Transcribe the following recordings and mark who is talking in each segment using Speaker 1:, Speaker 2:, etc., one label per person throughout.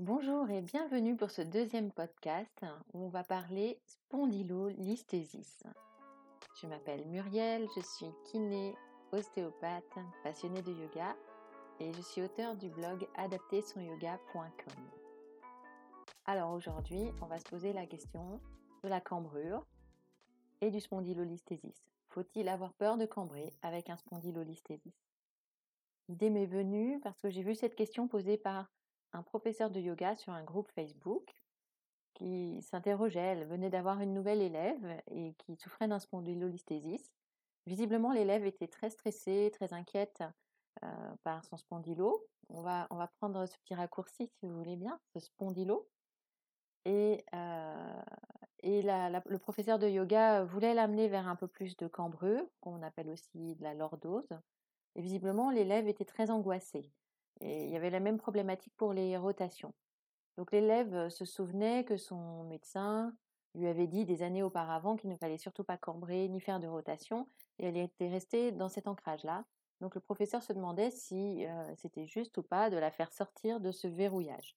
Speaker 1: Bonjour et bienvenue pour ce deuxième podcast où on va parler spondylolisthésis. Je m'appelle Muriel, je suis kiné, ostéopathe, passionnée de yoga et je suis auteur du blog adaptersonyoga.com. Alors aujourd'hui, on va se poser la question de la cambrure et du spondylolisthésis. Faut-il avoir peur de cambrer avec un spondylolisthésis L'idée m'est venue parce que j'ai vu cette question posée par un professeur de yoga sur un groupe Facebook qui s'interrogeait. Elle venait d'avoir une nouvelle élève et qui souffrait d'un spondylolisthésis. Visiblement, l'élève était très stressée, très inquiète euh, par son spondylo. On va, on va prendre ce petit raccourci si vous voulez bien, ce spondylo. Et, euh, et le professeur de yoga voulait l'amener vers un peu plus de cambrure, qu'on appelle aussi de la lordose. Et visiblement, l'élève était très angoissé. Et il y avait la même problématique pour les rotations. Donc l'élève se souvenait que son médecin lui avait dit des années auparavant qu'il ne fallait surtout pas cambrer ni faire de rotation, et elle était restée dans cet ancrage-là. Donc le professeur se demandait si c'était juste ou pas de la faire sortir de ce verrouillage.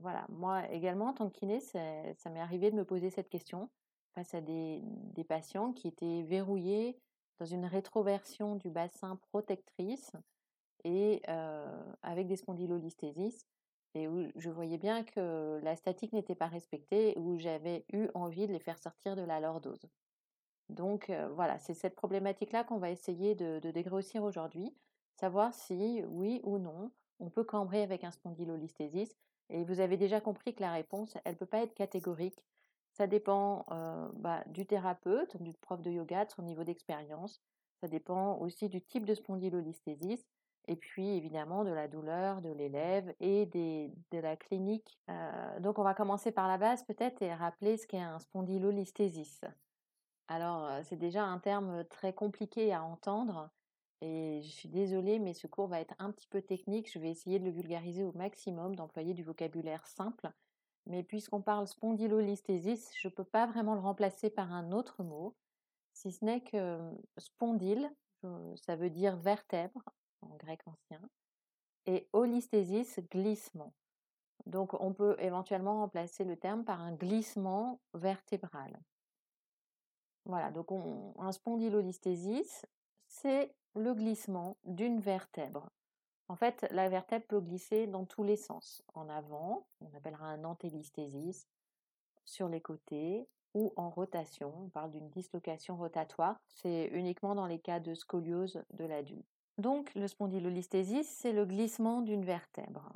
Speaker 1: voilà, moi également, en tant que kiné, ça, m'est arrivé de me poser cette question face à des patients qui étaient verrouillés dans une rétroversion du bassin protectrice et avec des spondylolisthésis et où je voyais bien que la statique n'était pas respectée, où j'avais eu envie de les faire sortir de la lordose. Donc voilà, c'est cette problématique-là qu'on va essayer de, dégrossir aujourd'hui, savoir si oui ou non on peut cambrer avec un spondylolisthésis. Et vous avez déjà compris que la réponse, elle ne peut pas être catégorique. Ça dépend bah, du thérapeute, du prof de yoga, de son niveau d'expérience. Ça dépend aussi du type de spondylolisthésis et puis évidemment de la douleur de l'élève et de la clinique. donc on va commencer par la base peut-être et rappeler ce qu'est un spondylolisthésis. Alors c'est déjà un terme très compliqué à entendre et je suis désolée mais ce cours va être un petit peu technique. Je vais essayer de le vulgariser au maximum, d'employer du vocabulaire simple mais puisqu'on parle spondylolisthésis, je ne peux pas vraiment le remplacer par un autre mot, si ce n'est que spondyle, ça veut dire vertèbre grec ancien, et holisthésis, glissement. Donc on peut éventuellement remplacer le terme par un glissement vertébral. Voilà, donc un spondylolisthésis, c'est le glissement d'une vertèbre. En fait, la vertèbre peut glisser dans tous les sens. En avant, on appellera un antélisthésis, sur les côtés ou en rotation. On parle d'une dislocation rotatoire. C'est uniquement dans les cas de scoliose de l'adulte. Donc, le spondylolisthésis, c'est le glissement d'une vertèbre.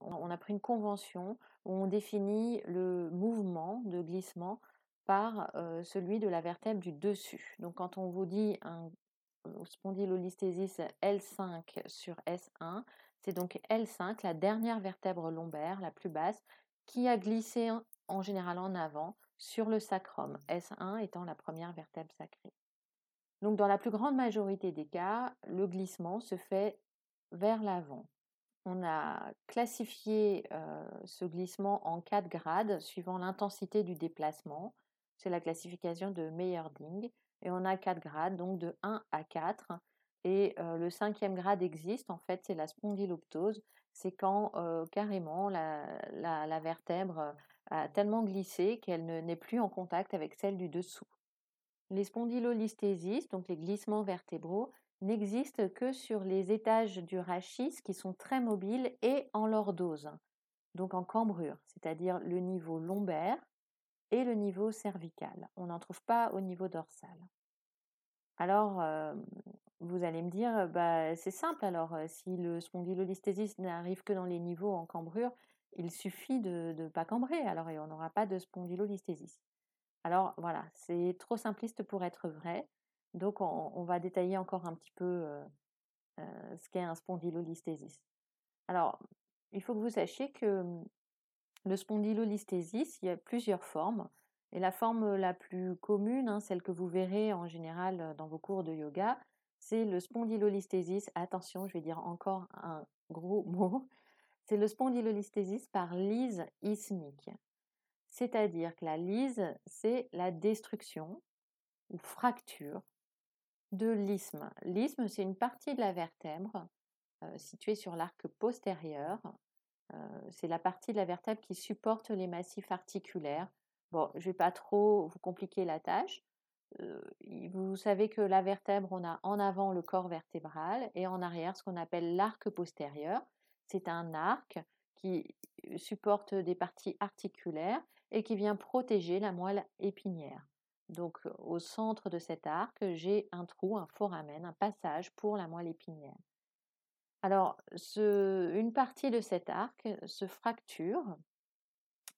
Speaker 1: On a pris une convention où on définit le mouvement de glissement par euh, celui de la vertèbre du dessus. Donc, quand on vous dit un spondylolisthésis L5 sur S1. C'est donc L5, la dernière vertèbre lombaire, la plus basse, qui a glissé en général en avant sur le sacrum, S1 étant la première vertèbre sacrée. Donc dans la plus grande majorité des cas, le glissement se fait vers l'avant. On a classifié euh, ce glissement en quatre grades suivant l'intensité du déplacement. C'est la classification de Meyerding et on a quatre grades, donc de 1 à 4. Et le cinquième grade existe, en fait, c'est la spondyloptose. C'est quand carrément la, vertèbre a tellement glissé qu'elle n'est plus en contact avec celle du dessous. Les spondylolisthésis, donc les glissements vertébraux, n'existent que sur les étages du rachis qui sont très mobiles et en lordose, donc en cambrure, c'est-à-dire le niveau lombaire et le niveau cervical. On n'en trouve pas au niveau dorsal. Alors, vous allez me dire, bah, c'est simple alors, si le spondylolisthésis n'arrive que dans les niveaux en cambrure, il suffit de ne pas cambrer, alors et on n'aura pas de spondylolisthésis. Alors voilà, c'est trop simpliste pour être vrai, donc on, va détailler encore un petit peu ce qu'est un spondylolisthésis. Alors, il faut que vous sachiez que le spondylolisthésis, il y a plusieurs formes. Et la forme la plus commune, hein, celle que vous verrez en général dans vos cours de yoga, c'est le spondylolisthésis. Attention, je vais dire encore un gros mot. C'est le spondylolisthésis par lyse ismique. C'est-à-dire que la lyse, c'est la destruction ou fracture de l'isthme. L'isthme, c'est une partie de la vertèbre située sur l'arc postérieur c'est la partie de la vertèbre qui supporte les massifs articulaires. Bon, je ne vais pas trop vous compliquer la tâche. vous savez que la vertèbre, on a en avant le corps vertébral et en arrière ce qu'on appelle l'arc postérieur. C'est un arc qui supporte des parties articulaires et qui vient protéger la moelle épinière. Donc au centre de cet arc, j'ai un trou, un foramen, un passage pour la moelle épinière. Alors, une partie de cet arc se fracture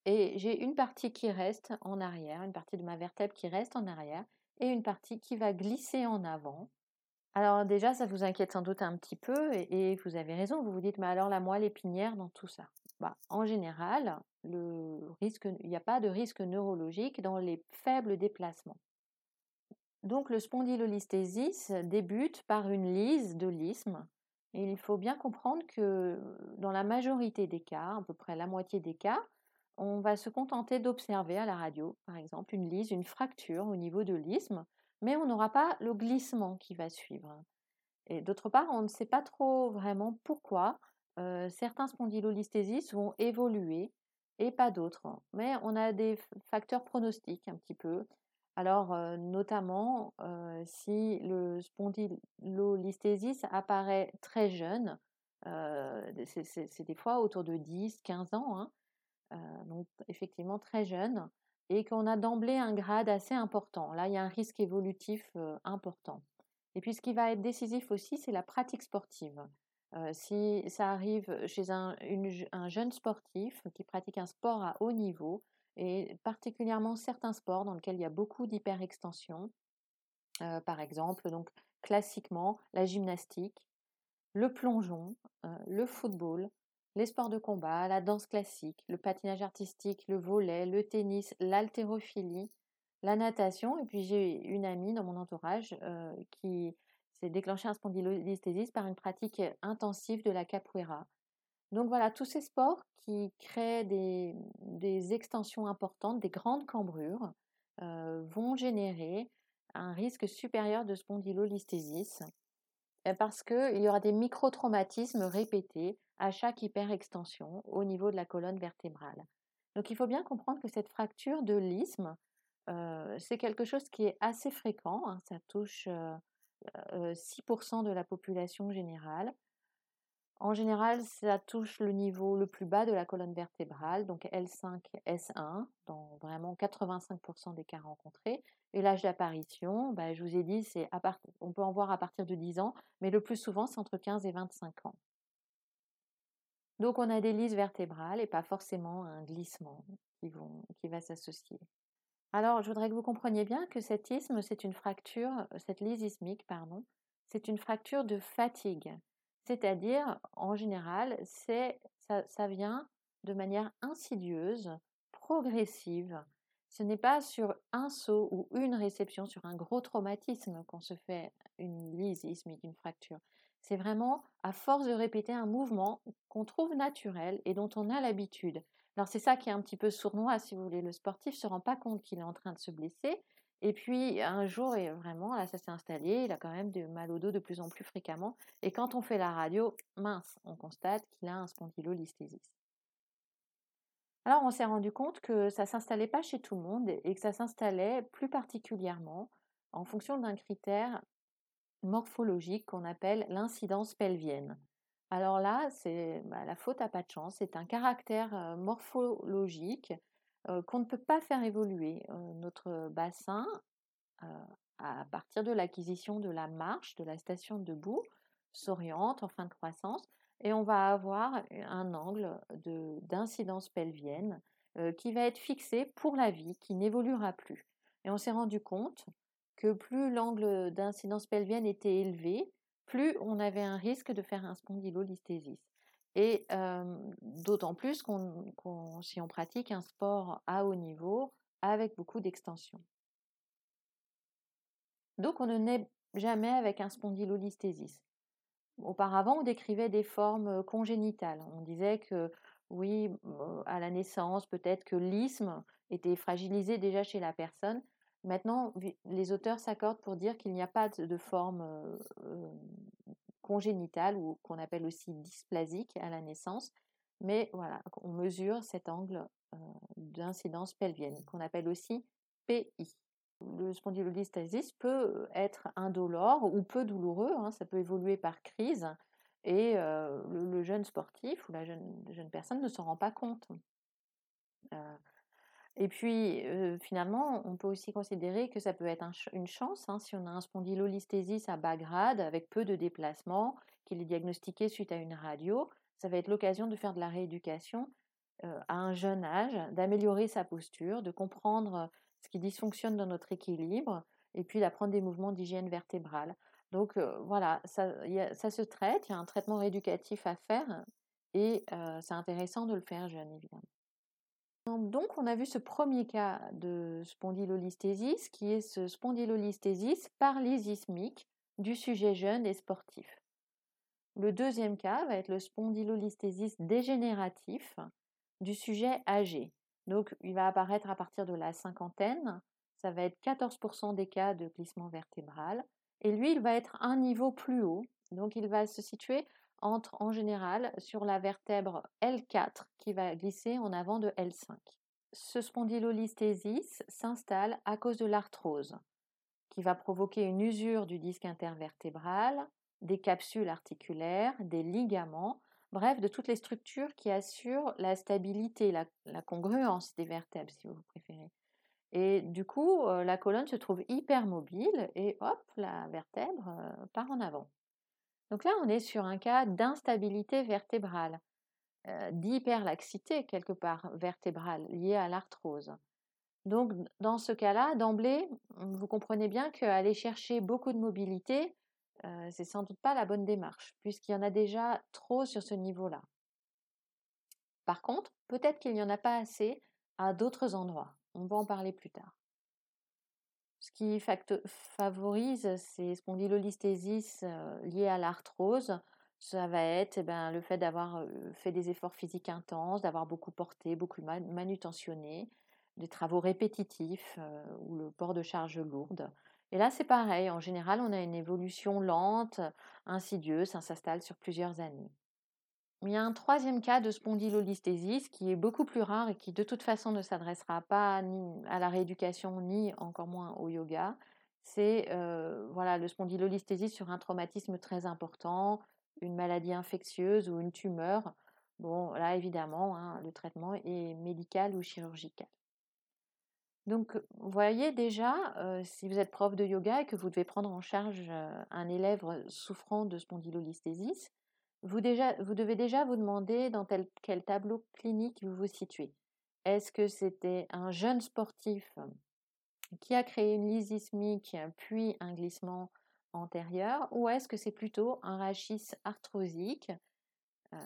Speaker 1: et j'ai une partie qui reste en arrière, une partie de ma vertèbre qui reste en arrière et une partie qui va glisser en avant. Alors déjà, ça vous inquiète sans doute un petit peu et, vous avez raison, vous vous dites, mais alors la moelle épinière dans tout ça? Bah, En général, il n'y a pas de risque neurologique dans les faibles déplacements. Donc le spondylolisthésis débute par une lise de l'isthme. Et il faut bien comprendre que dans la majorité des cas, à peu près la moitié des cas, on va se contenter d'observer à la radio, par exemple, une lise, une fracture au niveau de l'isthme, mais on n'aura pas le glissement qui va suivre. Et d'autre part, on ne sait pas trop vraiment pourquoi certains spondylolisthésis vont évoluer et pas d'autres. Mais on a des facteurs pronostiques un petit peu. Alors, notamment, si le spondylolisthésis apparaît très jeune, c'est des fois autour de 10, 15 ans, hein, donc effectivement très jeune, et qu'on a d'emblée un grade assez important. Là, il y a un risque évolutif important. Et puis, ce qui va être décisif aussi, c'est la pratique sportive. Si ça arrive chez un, un, jeune sportif qui pratique un sport à haut niveau, et particulièrement certains sports dans lesquels il y a beaucoup d'hyperextension, par exemple, donc classiquement la gymnastique, le plongeon, le football, les sports de combat, la danse classique, le patinage artistique, le volet, le tennis, l'haltérophilie, la natation. Et puis j'ai une amie dans mon entourage euh, qui s'est déclenchée un spondylolisthésis par une pratique intensive de la capoeira. Donc voilà, tous ces sports qui créent des, extensions importantes, des grandes cambrures, euh, vont générer un risque supérieur de spondylolisthésis parce qu'il y aura des micro-traumatismes répétés à chaque hyperextension au niveau de la colonne vertébrale. Donc il faut bien comprendre que cette fracture de l'isthme, euh, c'est quelque chose qui est assez fréquent, hein, ça touche 6% de la population générale. En général, ça touche le niveau le plus bas de la colonne vertébrale, donc L5, S1, dans vraiment 85% des cas rencontrés. Et l'âge d'apparition, bah, je vous ai dit, c'est on peut en voir à partir de 10 ans, mais le plus souvent, c'est entre 15 et 25 ans. Donc on a des lises vertébrales et pas forcément un glissement qui va s'associer. Alors je voudrais que vous compreniez bien que cet isthme, c'est une fracture, cette lise ismique, pardon, c'est une fracture de fatigue. C'est-à-dire, en général, c'est, ça, vient de manière insidieuse, progressive. Ce n'est pas sur un saut ou une réception, sur un gros traumatisme qu'on se fait une lise ismique, une fracture. C'est vraiment à force de répéter un mouvement qu'on trouve naturel et dont on a l'habitude. Alors c'est ça qui est un petit peu sournois, si vous voulez. Le sportif ne se rend pas compte qu'il est en train de se blesser. Et puis un jour, et vraiment, là, ça s'est installé, il a quand même du mal au dos de plus en plus fréquemment. Et quand on fait la radio, mince, on constate qu'il a un spondylolisthésis. Alors on s'est rendu compte que ça ne s'installait pas chez tout le monde et que ça s'installait plus particulièrement en fonction d'un critère morphologique qu'on appelle l'incidence pelvienne. Alors là, c'est bah, la faute à pas de chance, c'est un caractère morphologique qu'on ne peut pas faire évoluer. Notre bassin, à partir de l'acquisition de la marche, de la station debout, s'oriente en fin de croissance et on va avoir un angle d'incidence pelvienne qui va être fixé pour la vie, qui n'évoluera plus. Et on s'est rendu compte que plus l'angle d'incidence pelvienne était élevé, plus on avait un risque de faire un spondylolisthésis. Et d'autant plus si on pratique un sport à haut niveau avec beaucoup d'extension. Donc on ne naît jamais avec un spondylolisthésis. Auparavant, on décrivait des formes congénitales. On disait que oui, à la naissance, peut-être que l'isthme était fragilisé déjà chez la personne, Maintenant, les auteurs s'accordent pour dire qu'il n'y a pas de forme congénitale ou qu'on appelle aussi dysplasique à la naissance, Mais voilà, on mesure cet angle d'incidence pelvienne, qu'on appelle aussi PI. Le spondylolisthesis peut être indolore ou peu douloureux, hein, ça peut évoluer par crise, et le, jeune sportif ou la jeune personne ne s'en rend pas compte. Et puis, finalement, on peut aussi considérer que ça peut être une chance hein, si on a un spondylolisthésis à bas grade avec peu de déplacement, qu'il est diagnostiqué suite à une radio. Ça va être l'occasion de faire de la rééducation à un jeune âge, d'améliorer sa posture, de comprendre ce qui dysfonctionne dans notre équilibre, et puis d'apprendre des mouvements d'hygiène vertébrale. Donc voilà, ça, ça, se traite, il y a un traitement rééducatif à faire, et c'est intéressant de le faire jeune, évidemment. Donc, on a vu ce premier cas de spondylolisthésis, qui est ce spondylolisthésis paralysismique du sujet jeune et sportif. Le deuxième cas va être le spondylolisthésis dégénératif du sujet âgé. Donc, il va apparaître à partir de la cinquantaine. Ça va être 14% des cas de glissement vertébral. Et lui, il va être un niveau plus haut. Donc, il va se situer entre, en général, sur la vertèbre L4 qui va glisser en avant de L5. Ce spondylolisthésis s'installe à cause de l'arthrose, qui va provoquer une usure du disque intervertébral, des capsules articulaires, des ligaments, bref, de toutes les structures qui assurent la stabilité, la, congruence des vertèbres, si vous préférez. Et du coup, euh, la colonne se trouve hyper mobile et hop, la vertèbre euh, part en avant. Donc là, on est sur un cas d'instabilité vertébrale, euh, d'hyperlaxité quelque part vertébrale liée à l'arthrose. Donc dans ce cas-là, d'emblée, vous comprenez bien qu'aller chercher beaucoup de mobilité, euh, c'est sans doute pas la bonne démarche, puisqu'il y en a déjà trop sur ce niveau-là. Par contre, peut-être qu'il n'y en a pas assez à d'autres endroits. On va en parler plus tard. Ce qui favorise ces spondylolisthésis euh, liées à l'arthrose, ça va être eh ben, le fait d'avoir euh, fait des efforts physiques intenses, d'avoir beaucoup porté, beaucoup manutentionné, des travaux répétitifs ou le port de charges lourdes. Et là, c'est pareil. En général, on a une évolution lente, insidieuse, ça s'installe sur plusieurs années. Il y a un troisième cas de spondylolisthésis qui est beaucoup plus rare et qui de toute façon ne s'adressera pas ni à la rééducation ni encore moins au yoga. C'est euh, voilà, le spondylolisthésis sur un traumatisme très important, une maladie infectieuse ou une tumeur. Bon, là évidemment, hein, le traitement est médical ou chirurgical. Donc, vous voyez déjà, si vous êtes prof de yoga et que vous devez prendre en charge un élève souffrant de spondylolisthésis, vous, devez déjà vous demander dans quel tableau clinique vous vous situez. Est-ce que c'était un jeune sportif qui a créé une lysismique puis un glissement antérieur ou est-ce que c'est plutôt un rachis arthrosique euh,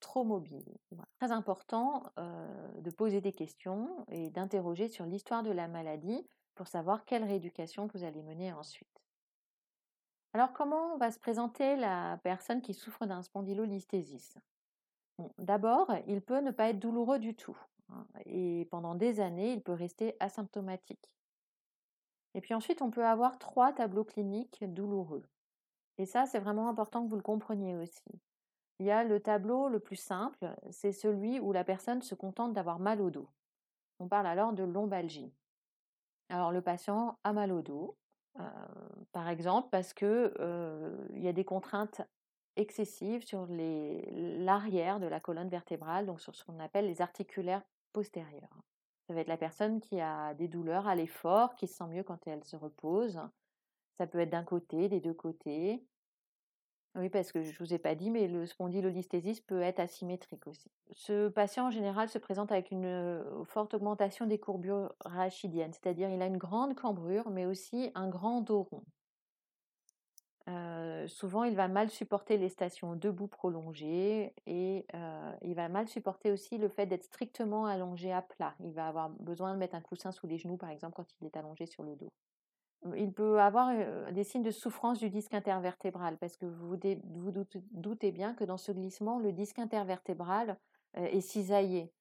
Speaker 1: trop mobile? Très important euh, de poser des questions et d'interroger sur l'histoire de la maladie pour savoir quelle rééducation vous allez mener ensuite. Alors comment va se présenter la personne qui souffre d'un spondylolisthésis D'abord, il peut ne pas être douloureux du tout hein, et pendant des années, il peut rester asymptomatique. Et puis ensuite, on peut avoir trois tableaux cliniques douloureux. Et ça, c'est vraiment important que vous le compreniez aussi. Il y a le tableau le plus simple, c'est celui où la personne se contente d'avoir mal au dos. On parle alors de lombalgie. Alors le patient a mal au dos, par exemple parce que il y a des contraintes excessives sur l'arrière de la colonne vertébrale, donc sur ce qu'on appelle les articulaires postérieurs. Ça va être la personne qui a des douleurs à l'effort, qui se sent mieux quand elle se repose. Ça peut être d'un côté, des deux côtés. Oui, parce que je ne vous ai pas dit, mais le spondylolisthésis peut être asymétrique aussi. Ce patient, en général, se présente avec une forte augmentation des courbures rachidiennes, c'est-à-dire il a une grande cambrure, mais aussi un grand dos rond. souvent, il va mal supporter les stations debout prolongées et il va mal supporter aussi le fait d'être strictement allongé à plat. Il va avoir besoin de mettre un coussin sous les genoux, par exemple, quand il est allongé sur le dos il peut avoir des signes de souffrance du disque intervertébral parce que vous vous doutez bien que dans ce glissement, le disque intervertébral est cisaillé.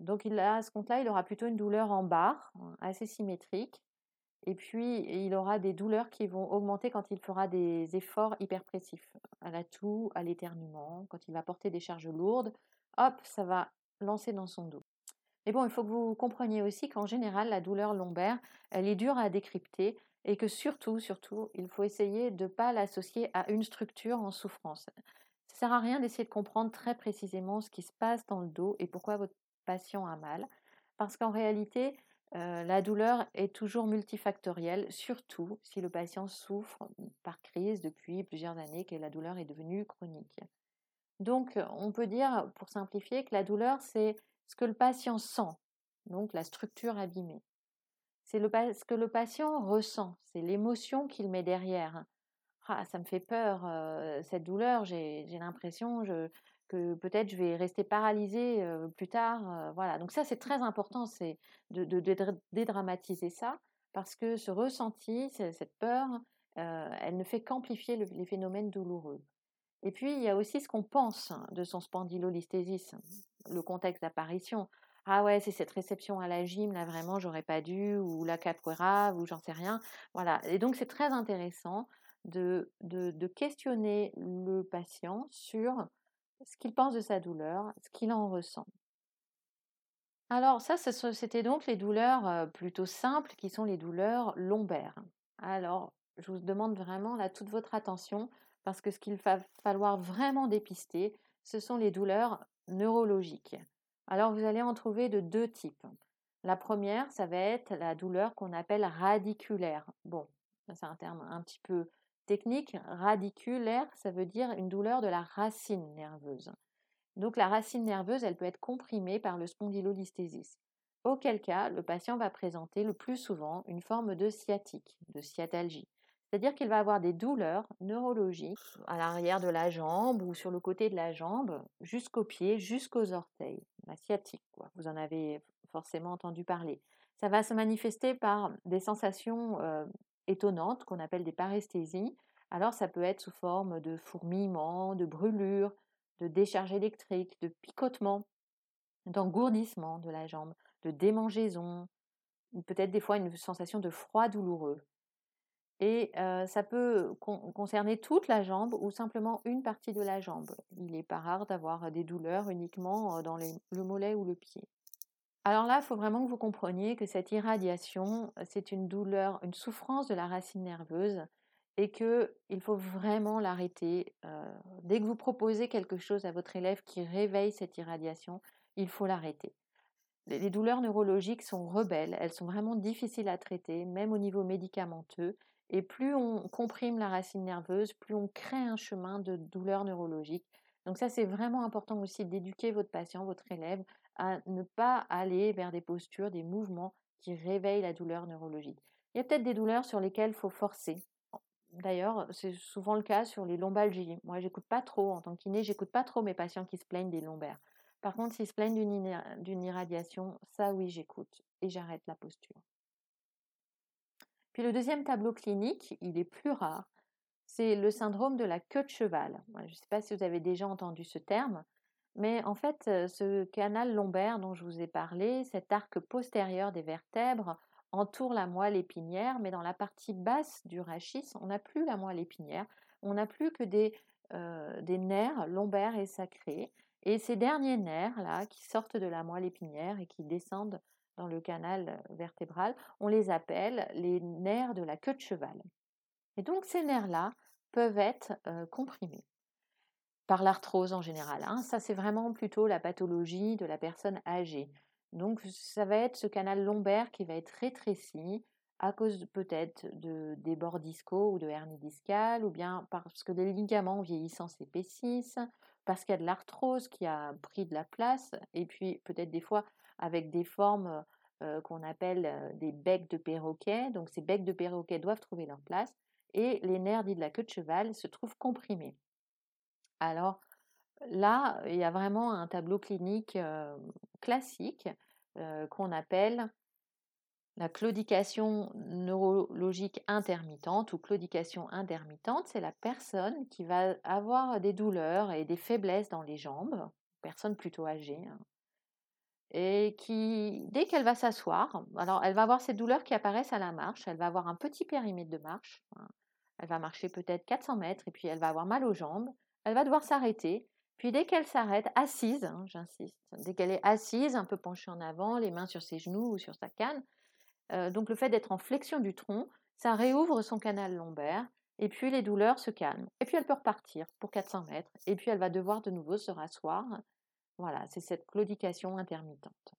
Speaker 1: donc à ce compte-là, il aura plutôt une douleur en barre, assez symétrique. Et puis, il aura des douleurs qui vont augmenter quand il fera des efforts hyperpressifs, à la toux, à l'éternuement, quand il va porter des charges lourdes. Hop, ça va lancer dans son dos. Mais bon, il faut que vous compreniez aussi qu'en général, la douleur lombaire, elle est dure à décrypter et que surtout, surtout, il faut essayer de ne pas l'associer à une structure en souffrance. Ça ne sert à rien d'essayer de comprendre très précisément ce qui se passe dans le dos et pourquoi votre patient a mal, parce qu'en réalité, euh, la douleur est toujours multifactorielle, surtout si le patient souffre par crise depuis plusieurs années que la douleur est devenue chronique. Donc, on peut dire, pour simplifier, que la douleur, c'est ce que le patient sent, donc la structure abîmée. C'est ce que le patient ressent, c'est l'émotion qu'il met derrière. Ah, ça me fait peur, euh, cette douleur, j'ai l'impression que peut-être je vais rester paralysée euh, plus tard. Euh, voilà, donc ça c'est très important, c'est de, dédramatiser ça, parce que ce ressenti, cette peur, elle ne fait qu'amplifier les phénomènes douloureux. Et puis, il y a aussi ce qu'on pense de son spondylolisthésis, le contexte d'apparition. Ah ouais, c'est cette réception à la gym, là vraiment, j'aurais pas dû, ou la capoeira, ou j'en sais rien. Voilà. Et donc, c'est très intéressant de, de, questionner le patient sur ce qu'il pense de sa douleur, ce qu'il en ressent. Alors, ça, c'était donc les douleurs plutôt simples qui sont les douleurs lombaires. Alors, je vous demande vraiment là toute votre attention parce que ce qu'il va falloir vraiment dépister, ce sont les douleurs neurologiques. Alors vous allez en trouver de deux types. La première, ça va être la douleur qu'on appelle radiculaire. Bon, c'est un terme un petit peu technique. Radiculaire, ça veut dire une douleur de la racine nerveuse. Donc la racine nerveuse, elle peut être comprimée par le spondylolisthésis. Auquel cas, le patient va présenter le plus souvent une forme de sciatique, de sciatalgie. C'est-à-dire qu'il va avoir des douleurs neurologiques à l'arrière de la jambe ou sur le côté de la jambe, jusqu'aux pieds, jusqu'aux orteils. La quoi. Vous en avez forcément entendu parler. Ça va se manifester par des sensations euh, étonnantes qu'on appelle des paresthésies. Alors ça peut être sous forme de fourmillement, de brûlure, de décharge électrique, de picotement, d'engourdissement de la jambe, de démangeaison, peut-être des fois une sensation de froid douloureux. Et ça peut concerner toute la jambe ou simplement une partie de la jambe. Il n'est pas rare d'avoir des douleurs uniquement dans le mollet ou le pied. Alors là, il faut vraiment que vous compreniez que cette irradiation, c'est une douleur, une souffrance de la racine nerveuse et qu'il faut vraiment l'arrêter. dès que vous proposez quelque chose à votre élève qui réveille cette irradiation, il faut l'arrêter. Les douleurs neurologiques sont rebelles, elles sont vraiment difficiles à traiter, même au niveau médicamenteux, et plus on comprime la racine nerveuse, plus on crée un chemin de douleur neurologique. Donc ça, c'est vraiment important aussi d'éduquer votre patient, votre élève, à ne pas aller vers des postures, des mouvements qui réveillent la douleur neurologique. Il y a peut-être des douleurs sur lesquelles il faut forcer. D'ailleurs, c'est souvent le cas sur les lombalgies. Moi, j'écoute pas trop, en tant que j'écoute pas trop mes patients qui se plaignent des lombaires. Par contre, s'ils se plaignent d'une irradiation, ça oui, j'écoute et j'arrête la posture. Puis le deuxième tableau clinique, il est plus rare, c'est le syndrome de la queue de cheval. Je ne sais pas si vous avez déjà entendu ce terme, mais en fait, euh, ce canal lombaire dont je vous ai parlé, cet arc postérieur des vertèbres, entoure la moelle épinière, mais dans la partie basse du rachis, on n'a plus la moelle épinière, on n'a plus que des, euh, des nerfs lombaires et sacrés. Et ces derniers nerfs-là, qui sortent de la moelle épinière et qui descendent dans le canal vertébral, on les appelle les nerfs de la queue de cheval. Et donc ces nerfs-là peuvent être comprimés par l'arthrose en général. Hein. Ça, c'est vraiment plutôt la pathologie de la personne âgée. Donc ça va être ce canal lombaire qui va être rétréci à cause peut-être de, des bords discaux ou de hernie discale, ou bien parce que les ligaments vieillissants s'épaississent, parce qu'il y a de l'arthrose qui a pris de la place, et puis peut-être des fois avec des formes qu'on appelle des becs de perroquet. Donc ces becs de perroquet doivent trouver leur place et les nerfs dits de la queue de cheval se trouvent comprimés. Alors là, il y a vraiment un tableau clinique classique qu'on appelle la claudication neurologique intermittente ou claudication intermittente, c'est la personne qui va avoir des douleurs et des faiblesses dans les jambes, personne plutôt âgée, hein, et qui, dès qu'elle va s'asseoir, alors elle va avoir ces douleurs qui apparaissent à la marche, elle va avoir un petit périmètre de marche, hein. elle va marcher peut-être 400 mètres et puis elle va avoir mal aux jambes, elle va devoir s'arrêter, puis dès qu'elle s'arrête, assise, hein, j'insiste, dès qu'elle est assise, un peu penchée en avant, les mains sur ses genoux ou sur sa canne, euh, donc le fait d'être en flexion du tronc, ça réouvre son canal lombaire et puis les douleurs se calment. Et puis elle peut repartir pour 400 mètres et puis elle va devoir de nouveau se rasseoir voilà, c'est cette claudication intermittente.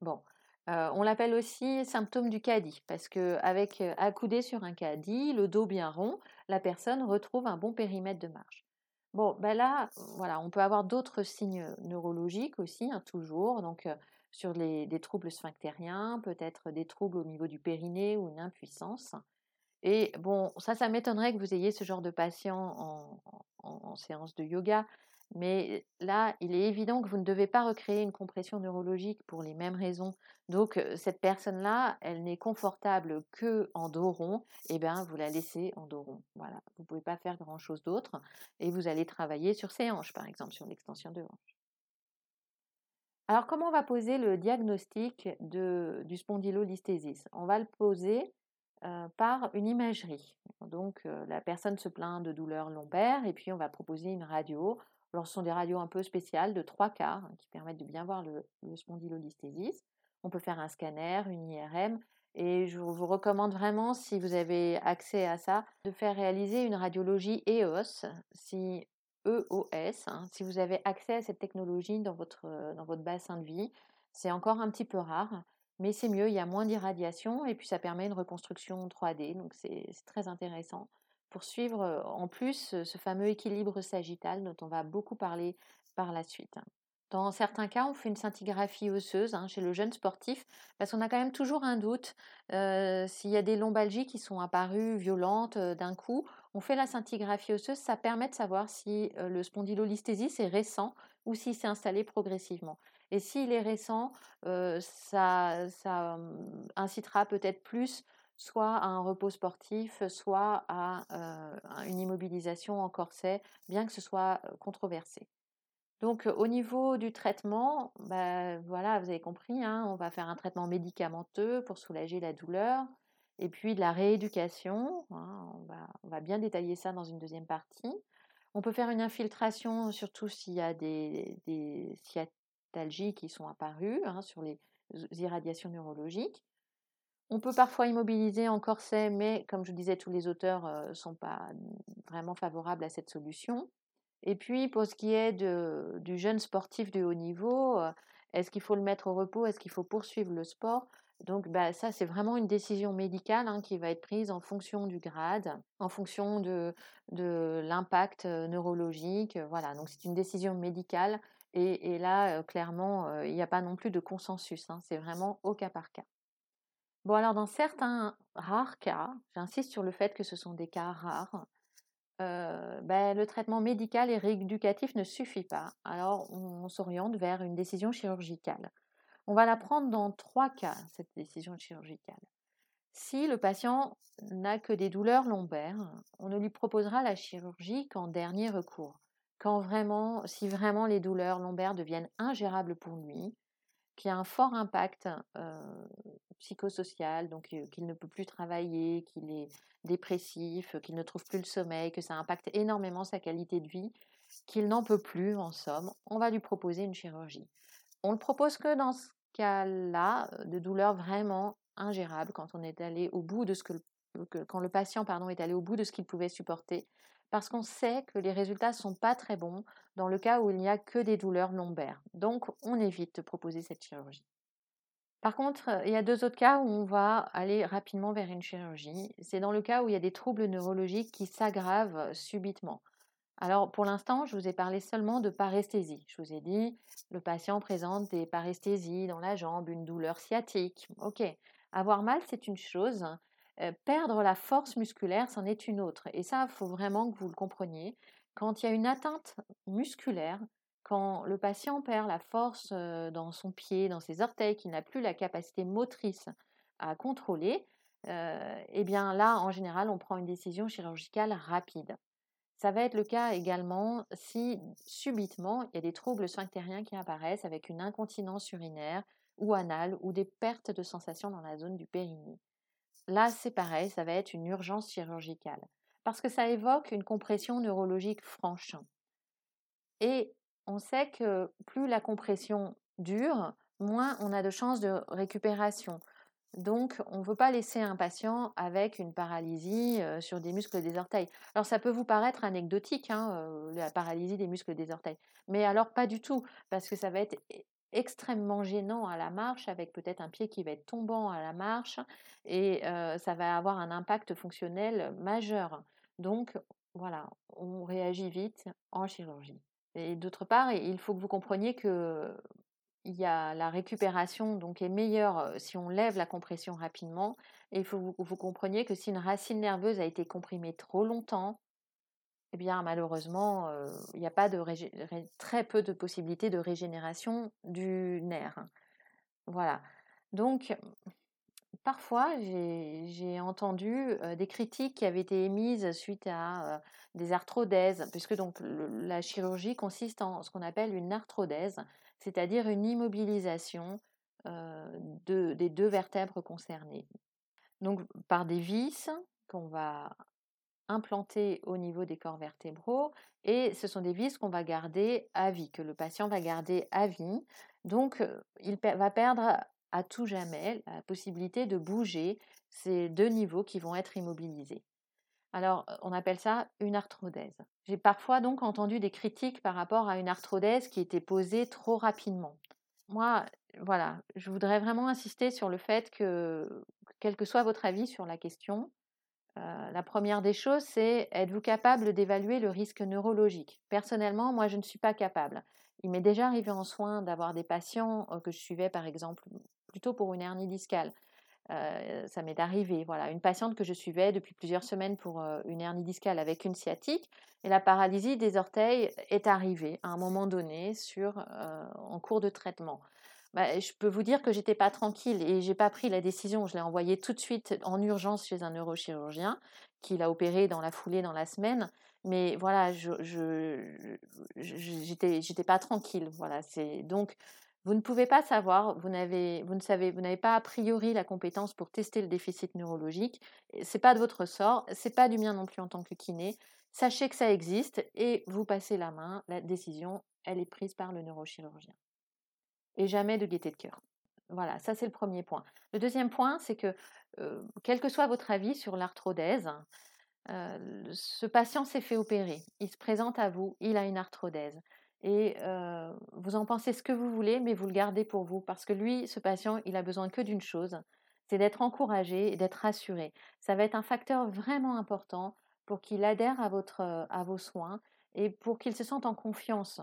Speaker 1: Bon, euh, on l'appelle aussi symptôme du caddie, parce qu'avec euh, accoudé sur un caddie, le dos bien rond, la personne retrouve un bon périmètre de marche. Bon, ben là, voilà, on peut avoir d'autres signes neurologiques aussi, hein, toujours, donc euh, sur les, des troubles sphinctériens, peut-être des troubles au niveau du périnée ou une impuissance. Et bon, ça, ça m'étonnerait que vous ayez ce genre de patient en séance de yoga, mais là, il est évident que vous ne devez pas recréer une compression neurologique pour les mêmes raisons. Donc, cette personne-là, elle n'est confortable que en dos rond. Eh bien, vous la laissez en dos rond. Voilà. Vous ne pouvez pas faire grand-chose d'autre. Et vous allez travailler sur ses hanches, par exemple, sur l'extension de hanches. Alors, comment on va poser le diagnostic de, du spondylolisthésis On va le poser par une imagerie. Donc, la personne se plaint de douleurs lombaires et puis on va proposer une radio alors, ce sont des radios un peu spéciales de trois quarts hein, qui permettent de bien voir le, le. On peut faire un scanner, une IRM, et je vous recommande vraiment, si vous avez accès à ça, de faire réaliser une radiologie EOS, si EOS, hein, si vous avez accès à cette technologie dans votre, dans votre bassin de vie. C'est encore un petit peu rare, mais c'est mieux, il y a moins d'irradiation et puis ça permet une reconstruction 3D, donc c'est très intéressant pour suivre en plus ce fameux équilibre sagittal dont on va beaucoup parler par la suite. Dans certains cas, on fait une scintigraphie osseuse hein, chez le jeune sportif parce qu'on a quand même toujours un doute s'il y a des lombalgies qui sont apparues violentes d'un coup. On fait la scintigraphie osseuse, ça permet de savoir si le spondylolisthésis est récent ou s'il s'est installé progressivement. Et s'il est récent, ça, ça incitera peut-être plus soit à un repos sportif, soit à une immobilisation en corset, bien que ce soit controversé. Donc au niveau du traitement, bah, voilà, vous avez compris, hein, on va faire un traitement médicamenteux pour soulager la douleur, et puis de la rééducation, hein, on, va, bien détailler ça dans une deuxième partie. On peut faire une infiltration, surtout s'il y a des, des qui sont apparues hein, sur les irradiations neurologiques. On peut parfois immobiliser en corset, mais comme je disais, tous les auteurs ne sont pas vraiment favorables à cette solution. Et puis, pour ce qui est du jeune sportif de haut niveau, est-ce qu'il faut le mettre au repos? Est-ce qu'il faut poursuivre le sport? Donc bah, ça, c'est vraiment une décision médicale hein, qui va être prise en fonction du grade, en fonction de, l'impact neurologique. Voilà, donc c'est une décision médicale. Et, là, clairement, il n'y a pas non plus de consensus. Hein, c'est vraiment au cas par cas. Bon, alors dans certains rares cas, j'insiste sur le fait que ce sont des cas rares, euh, ben, le traitement médical et rééducatif ne suffit pas. Alors on, s'oriente vers une décision chirurgicale. On va la prendre dans trois cas, cette décision chirurgicale. Si le patient n'a que des douleurs lombaires, on ne lui proposera la chirurgie qu'en dernier recours. Quand vraiment, si vraiment les douleurs lombaires deviennent ingérables pour lui, qui a un fort impact psychosocial, donc qu'il ne peut plus travailler, qu'il est dépressif, qu'il ne trouve plus le sommeil, que ça impacte énormément sa qualité de vie, qu'il n'en peut plus en somme, on va lui proposer une chirurgie. On ne propose que dans ce cas-là de douleur vraiment ingérable quand on est allé au bout de ce que, quand le patient pardon est allé au bout de ce qu'il pouvait supporter parce qu'on sait que les résultats sont pas très bons dans le cas où il n'y a que des douleurs lombaires. Donc, on évite de proposer cette chirurgie. Par contre, il y a deux autres cas où on va aller rapidement vers une chirurgie. C'est dans le cas où il y a des troubles neurologiques qui s'aggravent subitement. Alors, pour l'instant, je vous ai parlé seulement de paresthésie. Je vous ai dit, le patient présente des paresthésies dans la jambe, une douleur sciatique. Ok, avoir mal, c'est une chose, perdre la force musculaire, c'en est une autre. Et ça, il faut vraiment que vous le compreniez. Quand il y a une atteinte musculaire, quand le patient perd la force dans son pied, dans ses orteils, qu'il n'a plus la capacité motrice à contrôler, eh bien là, en général, on prend une décision chirurgicale rapide. Ça va être le cas également si subitement il y a des troubles sphinctériens qui apparaissent avec une incontinence urinaire ou anale ou des pertes de sensation dans la zone du périnée. Là, c'est pareil, ça va être une urgence chirurgicale parce que ça évoque une compression neurologique franche. Et on sait que plus la compression dure, moins on a de chances de récupération. Donc, on ne veut pas laisser un patient avec une paralysie sur des muscles des orteils. Alors, ça peut vous paraître anecdotique, hein, la paralysie des muscles des orteils. Mais alors, pas du tout, parce que ça va être extrêmement gênant à la marche, avec peut-être un pied qui va être tombant à la marche, et ça va avoir un impact fonctionnel majeur. Donc, voilà, on réagit vite en chirurgie. Et d'autre part, il faut que vous compreniez que il y a la récupération donc est meilleure si on lève la compression rapidement. Et il faut que vous, compreniez que si une racine nerveuse a été comprimée trop longtemps, eh bien malheureusement, il n'y a pas de très peu de possibilités de régénération du nerf. Voilà. Donc parfois j'ai entendu des critiques qui avaient été émises suite à des arthrodèses, puisque donc la chirurgie consiste en ce qu'on appelle une arthrodèse c'est-à-dire une immobilisation des deux vertèbres concernées. Donc par des vis qu'on va implanter au niveau des corps vertébraux et ce sont des vis qu'on va garder à vie, que le patient va garder à vie. Donc il va perdre à tout jamais la possibilité de bouger ces deux niveaux qui vont être immobilisés. Alors, on appelle ça une arthrodèse. J'ai parfois donc entendu des critiques par rapport à une arthrodèse qui était posée trop rapidement. Moi, voilà, je voudrais vraiment insister sur le fait que, quel que soit votre avis sur la question, la première des choses, c'est êtes-vous capable d'évaluer le risque neurologique? Personnellement, moi, je ne suis pas capable. Il m'est déjà arrivé en soins d'avoir des patients que je suivais, par exemple, plutôt pour une hernie discale, ça m'est arrivé. Voilà, une patiente que je suivais depuis plusieurs semaines pour une hernie discale avec une sciatique, et la paralysie des orteils est arrivée à un moment donné sur, en cours de traitement. Bah, je peux vous dire que j'étais pas tranquille et j'ai pas pris la décision. Je l'ai envoyée tout de suite en urgence chez un neurochirurgien qui l'a opéré dans la foulée dans la semaine. Mais voilà, je, j'étais pas tranquille. Voilà, c'est donc vous ne pouvez pas savoir, vous n'avez, pas a priori la compétence pour tester le déficit neurologique. C'est pas de votre sort, c'est pas du mien non plus en tant que kiné. Sachez que ça existe et vous passez la main. La décision, elle est prise par le neurochirurgien. Et jamais de gaieté de cœur. Voilà, ça c'est le premier point. Le deuxième point, c'est que euh, quel que soit votre avis sur l'arthrodèse, euh, ce patient s'est fait opérer. Il se présente à vous, il a une arthrodèse et vous en pensez ce que vous voulez, mais vous le gardez pour vous parce que lui, ce patient, il a besoin que d'une chose, c'est d'être encouragé et d'être rassuré. Ça va être un facteur vraiment important pour qu'il adhère à, vos soins et pour qu'il se sente en confiance,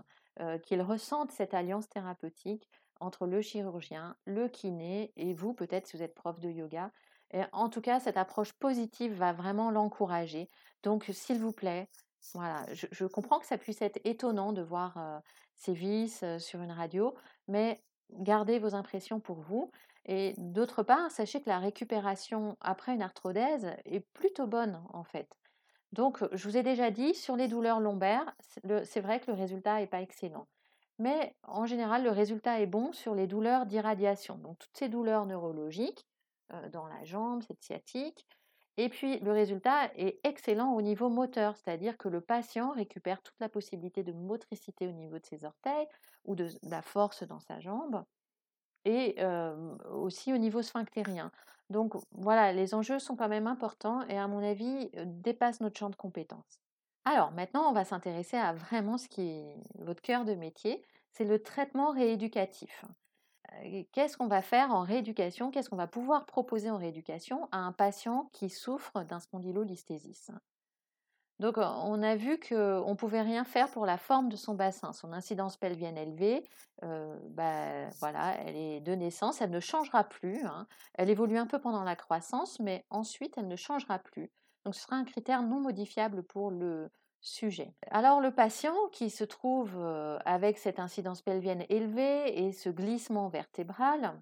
Speaker 1: qu'il ressente cette alliance thérapeutique entre le chirurgien, le kiné et vous, peut-être si vous êtes prof de yoga. En tout cas, cette approche positive va vraiment l'encourager. Donc, s'il vous plaît, voilà, je, comprends que ça puisse être étonnant de voir ces vis sur une radio, mais gardez vos impressions pour vous. Et d'autre part, sachez que la récupération après une arthrodèse est plutôt bonne en fait. Donc, je vous ai déjà dit, sur les douleurs lombaires, c'est vrai que le résultat n'est pas excellent. Mais en général, le résultat est bon sur les douleurs d'irradiation. Donc, toutes ces douleurs neurologiques dans la jambe, cette sciatique, et puis, le résultat est excellent au niveau moteur, c'est-à-dire que le patient récupère toute la possibilité de motricité au niveau de ses orteils ou de, la force dans sa jambe, et aussi au niveau sphinctérien. Donc voilà, les enjeux sont quand même importants et à mon avis dépassent notre champ de compétences. Alors maintenant, on va s'intéresser à vraiment ce qui est votre cœur de métier, c'est le traitement rééducatif qu'est-ce qu'on va faire en rééducation Qu'est-ce qu'on va pouvoir proposer en rééducation à un patient qui souffre d'un spondylolisthésis donc, on a vu qu'on ne pouvait rien faire pour la forme de son bassin. Son incidence pelvienne élevée, bah, voilà, elle est de naissance, elle ne changera plus. Hein. Elle évolue un peu pendant la croissance, mais ensuite, elle ne changera plus. Donc, ce sera un critère non modifiable pour le, Alors le patient qui se trouve avec cette incidence pelvienne élevée et ce glissement vertébral,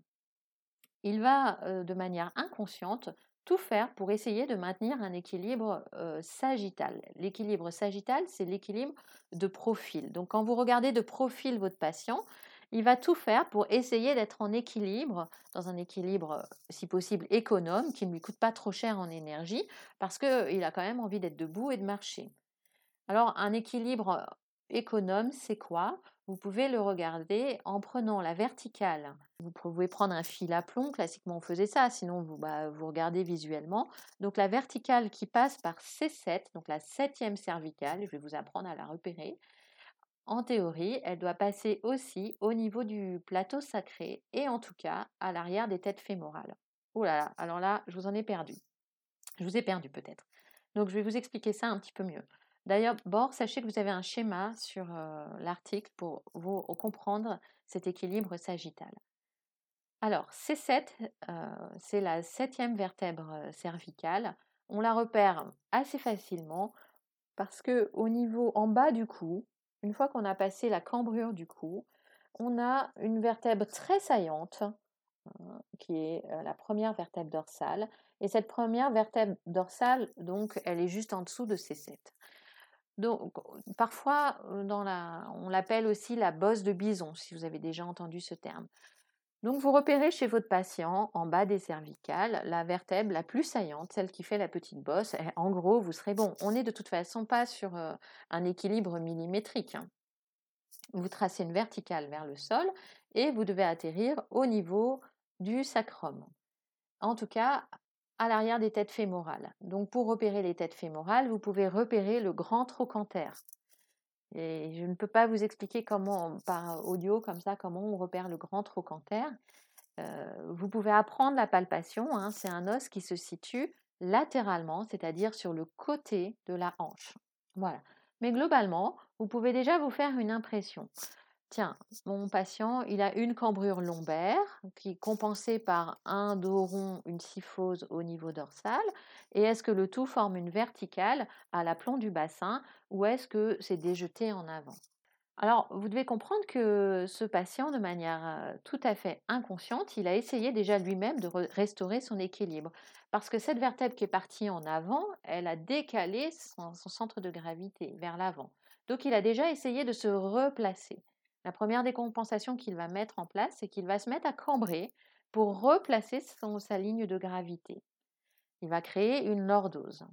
Speaker 1: il va de manière inconsciente tout faire pour essayer de maintenir un équilibre sagittal. L'équilibre sagittal, c'est l'équilibre de profil. Donc quand vous regardez de profil votre patient, il va tout faire pour essayer d'être en équilibre, dans un équilibre si possible économe, qui ne lui coûte pas trop cher en énergie, parce qu'il a quand même envie d'être debout et de marcher. Alors un équilibre économe, c'est quoi? Vous pouvez le regarder en prenant la verticale. Vous pouvez prendre un fil à plomb, classiquement on faisait ça, sinon vous, bah, vous regardez visuellement. Donc la verticale qui passe par C7, donc la septième cervicale, je vais vous apprendre à la repérer. En théorie, elle doit passer aussi au niveau du plateau sacré et en tout cas à l'arrière des têtes fémorales. Oh là là, alors là, je vous en ai perdu. Je vous ai perdu peut-être. Donc je vais vous expliquer ça un petit peu mieux. D'ailleurs, D'ailleurs, sachez que vous avez un schéma sur l'article pour vous comprendre cet équilibre sagittal. Alors, C7, c'est la septième vertèbre cervicale. On la repère assez facilement parce que au niveau en bas du cou, une fois qu'on a passé la cambrure du cou, on a une vertèbre très saillante qui est la première vertèbre dorsale. Et cette première vertèbre dorsale, donc, elle est juste en dessous de C7. Donc, parfois, la, on l'appelle aussi la bosse de bison, si vous avez déjà entendu ce terme. Donc, vous repérez chez votre patient, en bas des cervicales, la vertèbre la plus saillante, celle qui fait la petite bosse. en gros, vous serez bon. On n'est de toute façon pas sur un équilibre millimétrique. Hein. Vous tracez une verticale vers le sol et vous devez atterrir au niveau du sacrum. En tout cas, à l'arrière des têtes fémorales. Donc pour repérer les têtes fémorales, vous pouvez repérer le grand trochanter. Et je ne peux pas vous expliquer comment, par audio comme ça, comment on repère le grand trochanter. Euh, vous pouvez apprendre la palpation. Hein. c'est un os qui se situe latéralement, c'est-à-dire sur le côté de la hanche. Voilà. Mais globalement, vous pouvez déjà vous faire une impression. Tiens, mon patient, il a une cambrure lombaire qui est compensée par un dos rond, une syphose au niveau dorsal. Et est-ce que le tout forme une verticale à l'aplomb du bassin ou est-ce que c'est déjeté en avant? Alors, vous devez comprendre que ce patient, de manière tout à fait inconsciente, il a essayé déjà lui-même de restaurer son équilibre. Parce que cette vertèbre qui est partie en avant, elle a décalé son centre de gravité vers l'avant. Donc, il a déjà essayé de se replacer. La première décompensation qu'il va mettre en place, c'est qu'il va se mettre à cambrer pour replacer sa ligne de gravité. Il va créer une lordose.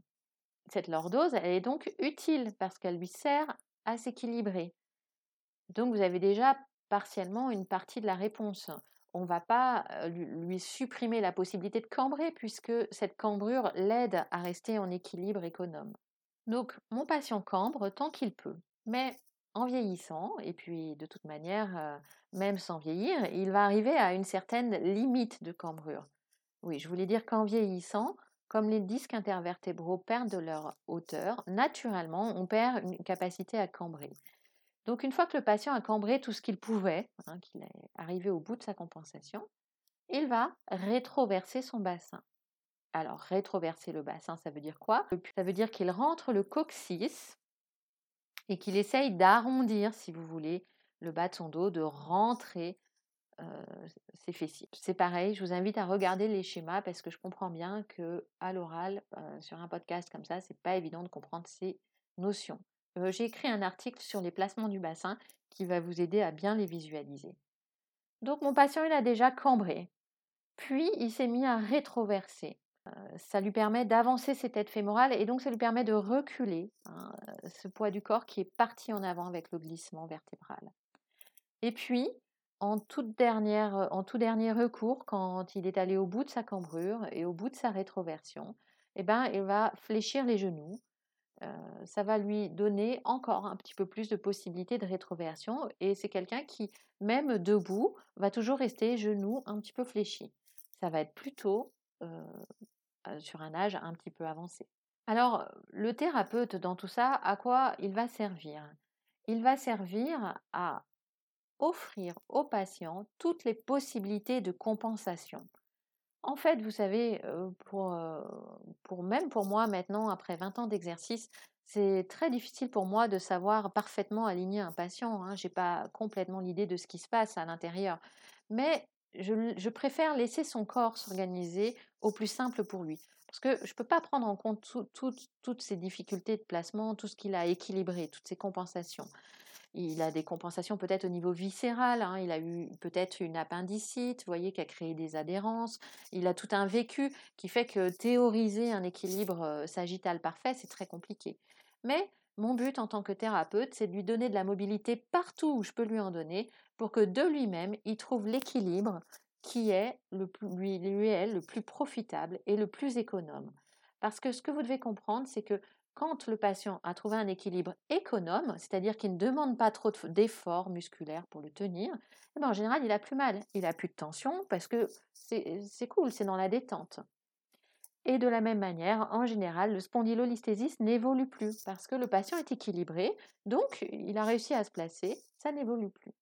Speaker 1: Cette lordose, elle est donc utile parce qu'elle lui sert à s'équilibrer. Donc vous avez déjà partiellement une partie de la réponse. On ne va pas lui supprimer la possibilité de cambrer puisque cette cambrure l'aide à rester en équilibre économe. Donc mon patient cambre tant qu'il peut, mais en vieillissant, et puis de toute manière, même sans vieillir, il va arriver à une certaine limite de cambrure. Oui, je voulais dire qu'en vieillissant, comme les disques intervertébraux perdent de leur hauteur, naturellement, on perd une capacité à cambrer. Donc une fois que le patient a cambré tout ce qu'il pouvait, hein, qu'il est arrivé au bout de sa compensation, il va rétroverser son bassin. Alors rétroverser le bassin, ça veut dire quoi? Ça veut dire qu'il rentre le coccyx et qu'il essaye d'arrondir, si vous voulez, le bas de son dos, de rentrer ses fessiers. C'est pareil, je vous invite à regarder les schémas parce que je comprends bien que à l'oral, sur un podcast comme ça, c'est pas évident de comprendre ces notions. J'ai écrit un article sur les placements du bassin qui va vous aider à bien les visualiser. Donc mon patient, il a déjà cambré, puis il s'est mis à rétroverser ça lui permet d'avancer ses têtes fémorales et donc ça lui permet de reculer hein, ce poids du corps qui est parti en avant avec le glissement vertébral. Et puis, dernière, en tout dernier recours, quand il est allé au bout de sa cambrure et au bout de sa rétroversion, eh ben, il va fléchir les genoux. ça va lui donner encore un petit peu plus de possibilités de rétroversion et c'est quelqu'un qui, même debout, va toujours rester genoux un petit peu fléchis. Ça va être plutôt sur un âge un petit peu avancé. Alors, le thérapeute dans tout ça, à quoi il va servir? Il va servir à offrir au patient toutes les possibilités de compensation. En fait, vous savez, pour, pour, même pour moi maintenant, après 20 ans d'exercice, c'est très difficile pour moi de savoir parfaitement aligner un patient. Hein. Je n'ai pas complètement l'idée de ce qui se passe à l'intérieur. Mais je, préfère laisser son corps s'organiser au plus simple pour lui. Parce que je ne peux pas prendre en compte toutes ces difficultés de placement, tout ce qu'il a équilibré, toutes ces compensations. Il a des compensations peut-être au niveau viscéral, hein, il a eu peut-être une appendicite, vous voyez, qui a créé des adhérences. Il a tout un vécu qui fait que théoriser un équilibre euh, sagittal parfait, c'est très compliqué. Mais mon but en tant que thérapeute, c'est de lui donner de la mobilité partout où je peux lui en donner pour que de lui-même, il trouve l'équilibre qui est le plus, lui, le plus profitable et le plus économe. Parce que ce que vous devez comprendre, c'est que quand le patient a trouvé un équilibre économe, c'est-à-dire qu'il ne demande pas trop d'efforts musculaires pour le tenir, eh ben, en général, il a plus mal. Il a plus de tension parce que c'est cool, c'est dans la détente. Et de la même manière, en général, le spondylolisthésis n'évolue plus parce que le patient est équilibré, donc il a réussi à se placer, ça n'évolue plus.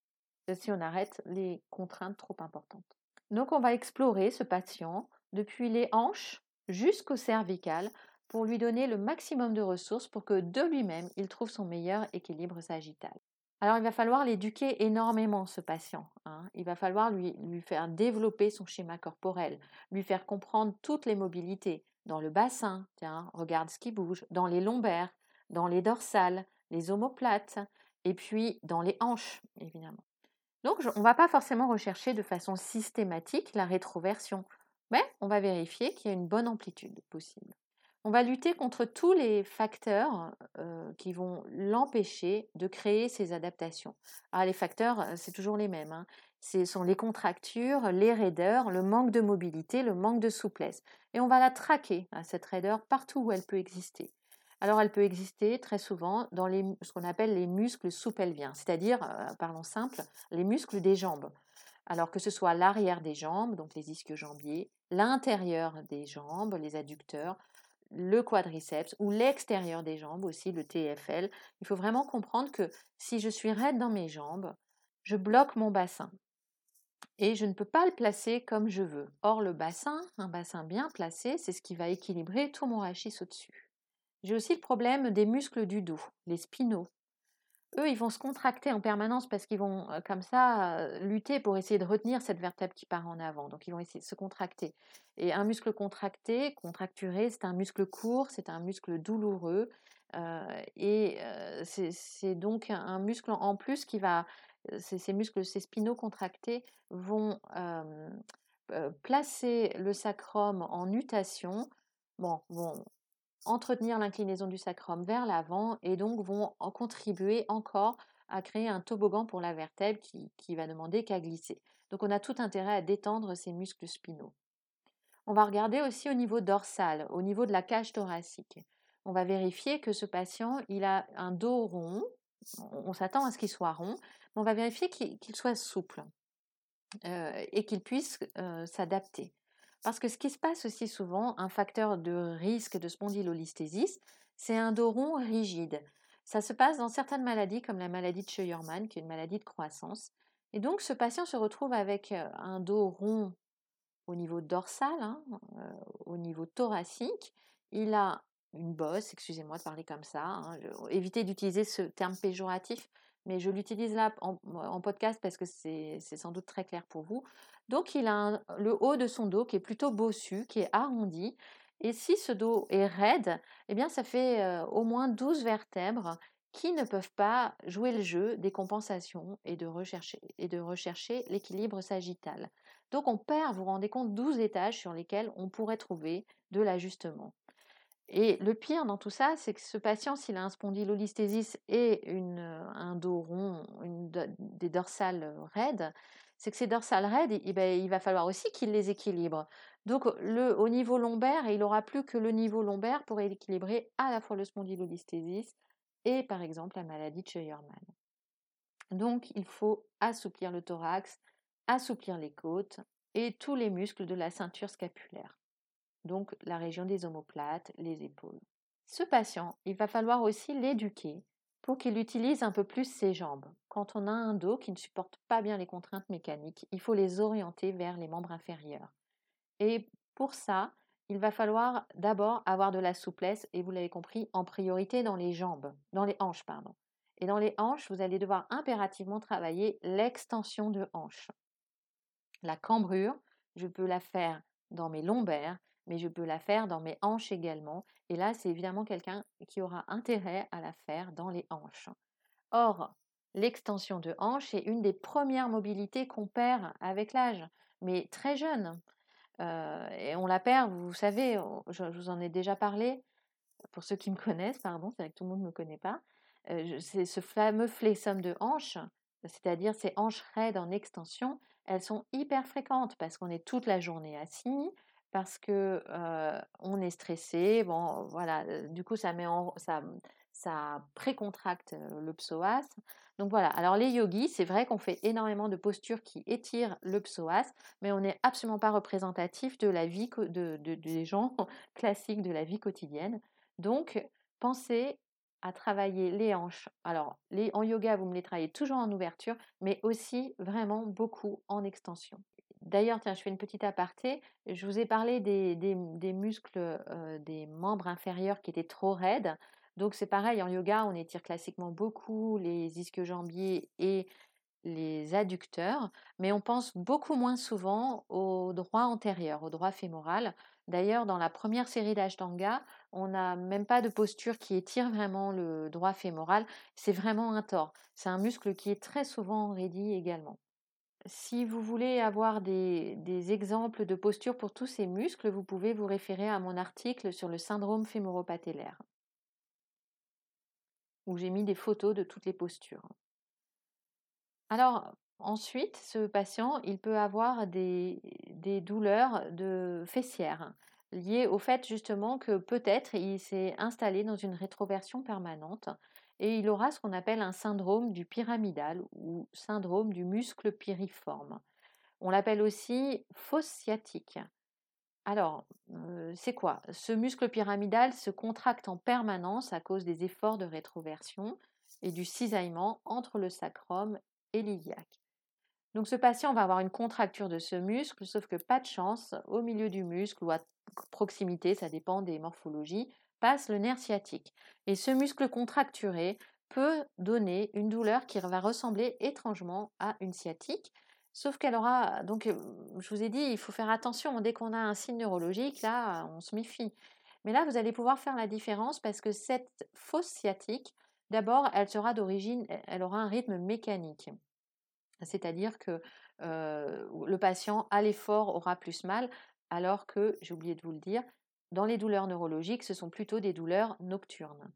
Speaker 1: Si on arrête les contraintes trop importantes. Donc on va explorer ce patient depuis les hanches jusqu'au cervical pour lui donner le maximum de ressources pour que de lui-même il trouve son meilleur équilibre sagittal. Alors il va falloir l'éduquer énormément ce patient. Hein. Il va falloir lui, lui faire développer son schéma corporel, lui faire comprendre toutes les mobilités dans le bassin, tiens, regarde ce qui bouge, dans les lombaires, dans les dorsales, les omoplates, et puis dans les hanches, évidemment. Donc on ne va pas forcément rechercher de façon systématique la rétroversion, mais on va vérifier qu'il y a une bonne amplitude possible. On va lutter contre tous les facteurs qui vont l'empêcher de créer ces adaptations. Ah, les facteurs, c'est toujours les mêmes. Hein. Ce sont les contractures, les raideurs, le manque de mobilité, le manque de souplesse. Et on va la traquer, hein, cette raideur, partout où elle peut exister. Alors, elle peut exister très souvent dans ce qu'on appelle les muscles sous-pelviens, c'est-à-dire, parlons simple, les muscles des jambes. Alors que ce soit l'arrière des jambes, donc les ischio-jambiers, l'intérieur des jambes, les adducteurs, le quadriceps ou l'extérieur des jambes aussi, le TFL. Il faut vraiment comprendre que si je suis raide dans mes jambes, je bloque mon bassin et je ne peux pas le placer comme je veux. Or, le bassin, un bassin bien placé, c'est ce qui va équilibrer tout mon rachis au-dessus. J'ai aussi le problème des muscles du dos, les spinaux eux, ils vont se contracter en permanence parce qu'ils vont comme ça lutter pour essayer de retenir cette vertèbre qui part en avant. Donc, ils vont essayer de se contracter. Et un muscle contracté, contracturé, c'est un muscle court, c'est un muscle douloureux. et c'est donc un muscle en plus qui va, ces, muscles, ces spinaux contractés vont placer le sacrum en nutation. Bon, vont entretenir l'inclinaison du sacrum vers l'avant et donc vont en contribuer encore à créer un toboggan pour la vertèbre qui, va demander qu'à glisser. Donc on a tout intérêt à détendre ces muscles spinaux. On va regarder aussi au niveau dorsal, au niveau de la cage thoracique. On va vérifier que ce patient, il a un dos rond, on s'attend à ce qu'il soit rond, mais on va vérifier qu'il soit souple euh, et qu'il puisse euh, s'adapter. Parce que ce qui se passe aussi souvent, un facteur de risque de spondylolisthésis, c'est un dos rond rigide. Ça se passe dans certaines maladies comme la maladie de Scheuermann, qui est une maladie de croissance. Et donc ce patient se retrouve avec un dos rond au niveau dorsal, hein, au niveau thoracique. Il a une bosse, excusez-moi de parler comme ça, hein, évitez d'utiliser ce terme péjoratif, mais je l'utilise là en, podcast parce que c'est sans doute très clair pour vous. Donc il a le haut de son dos qui est plutôt bossu, qui est arrondi. Et si ce dos est raide, eh bien ça fait au moins 12 vertèbres qui ne peuvent pas jouer le jeu des compensations et de rechercher, rechercher l'équilibre sagittal. Donc on perd, vous vous rendez compte, 12 étages sur lesquels on pourrait trouver de l'ajustement. Et le pire dans tout ça, c'est que ce patient, s'il a un spondylolisthésis et une, un dos rond, des dorsales raides, c'est que ces dorsales raides, ben, il va falloir aussi qu'il les équilibre. Donc le, au niveau lombaire, il n'aura plus que le niveau lombaire pour équilibrer à la fois le spondylolisthésis et par exemple la maladie de Scheuermann. Donc il faut assouplir le thorax, assouplir les côtes et tous les muscles de la ceinture scapulaire donc la région des omoplates, les épaules. Ce patient, il va falloir aussi l'éduquer pour qu'il utilise un peu plus ses jambes. Quand on a un dos qui ne supporte pas bien les contraintes mécaniques, il faut les orienter vers les membres inférieurs. Et pour ça, il va falloir d'abord avoir de la souplesse, et vous l'avez compris, en priorité dans les jambes, dans les hanches, pardon. Et dans les hanches, vous allez devoir impérativement travailler l'extension de hanche. La cambrure, je peux la faire dans mes lombaires, mais je peux la faire dans mes hanches également. Et là, c'est évidemment quelqu'un qui aura intérêt à la faire dans les hanches. Or, l'extension de hanche est une des premières mobilités qu'on perd avec l'âge, mais très jeune. Euh, et on la perd, vous savez, je, vous en ai déjà parlé, pour ceux qui me connaissent, pardon, c'est vrai que tout le monde ne me connaît pas. Euh, c'est ce fameux flexum de hanche, c'est-à-dire ces hanches raides en extension, elles sont hyper fréquentes parce qu'on est toute la journée assis, parce que on est stressé. Bon, voilà, du coup, ça met en, ça, ça précontracte le psoas. Donc voilà, alors les yogis, c'est vrai qu'on fait énormément de postures qui étirent le psoas, mais on n'est absolument pas représentatif de la vie de, des gens classiques de la vie quotidienne. Donc, pensez à travailler les hanches. Alors, les, en yoga, vous me les travaillez toujours en ouverture, mais aussi vraiment beaucoup en extension. D'ailleurs, tiens, je fais une petite aparté. Je vous ai parlé des, muscles des membres inférieurs qui étaient trop raides. Donc, c'est pareil, en yoga, on étire classiquement beaucoup les ischio-jambiers et les adducteurs, mais on pense beaucoup moins souvent au droit antérieur, au droit fémoral. D'ailleurs, dans la première série d'Ashtanga, on n'a même pas de posture qui étire vraiment le droit fémoral. C'est vraiment un tort. C'est un muscle qui est très souvent raidi également. Si vous voulez avoir des, exemples de postures pour tous ces muscles, vous pouvez vous référer à mon article sur le syndrome fémoropatellaire, où j'ai mis des photos de toutes les postures. Alors, ensuite, ce patient, il peut avoir des, douleurs de fessières liées au fait justement que peut-être il s'est installé dans une rétroversion permanente et il aura ce qu'on appelle un syndrome du pyramidal ou syndrome du muscle piriforme. On l'appelle aussi fosse sciatique. Alors, euh, c'est quoi? Ce muscle pyramidal se contracte en permanence à cause des efforts de rétroversion et du cisaillement entre le sacrum et l'iliaque. Donc ce patient va avoir une contracture de ce muscle, sauf que pas de chance, au milieu du muscle ou à proximité, ça dépend des morphologies, passe le nerf sciatique. Et ce muscle contracturé peut donner une douleur qui va ressembler étrangement à une sciatique, sauf qu'elle aura, donc je vous ai dit, il faut faire attention, dès qu'on a un signe neurologique, là, on se méfie. Mais là, vous allez pouvoir faire la différence parce que cette fausse sciatique, d'abord, elle sera d'origine, elle aura un rythme mécanique. C'est-à-dire que le patient à l'effort aura plus mal, alors que, j'ai oublié de vous le dire, dans les douleurs neurologiques, ce sont plutôt des douleurs nocturnes.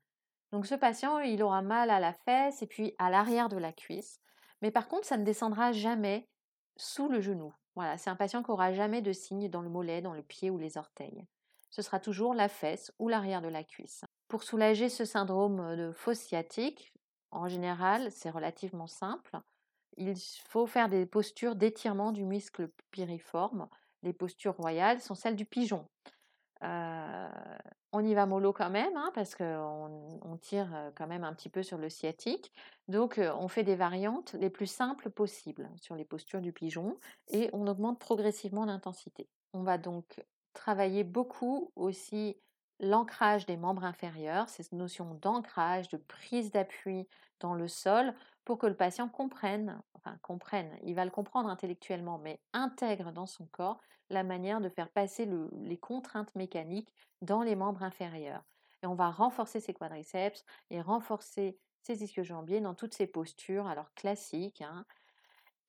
Speaker 1: Donc ce patient, il aura mal à la fesse et puis à l'arrière de la cuisse. Mais par contre, ça ne descendra jamais sous le genou. Voilà, c'est un patient qui n'aura jamais de signe dans le mollet, dans le pied ou les orteils. Ce sera toujours la fesse ou l'arrière de la cuisse. Pour soulager ce syndrome de fosse sciatique, en général, c'est relativement simple. Il faut faire des postures d'étirement du muscle piriforme. Les postures royales sont celles du pigeon on y va mollo quand même, hein, parce qu'on on tire quand même un petit peu sur le sciatique. Donc, on fait des variantes les plus simples possibles sur les postures du pigeon et on augmente progressivement l'intensité. On va donc travailler beaucoup aussi l'ancrage des membres inférieurs, cette notion d'ancrage, de prise d'appui dans le sol pour que le patient comprenne, enfin comprenne, il va le comprendre intellectuellement, mais intègre dans son corps la manière de faire passer les contraintes mécaniques dans les membres inférieurs. Et on va renforcer ses quadriceps et renforcer ses ischio-jambiers dans toutes ces postures, alors classiques, hein,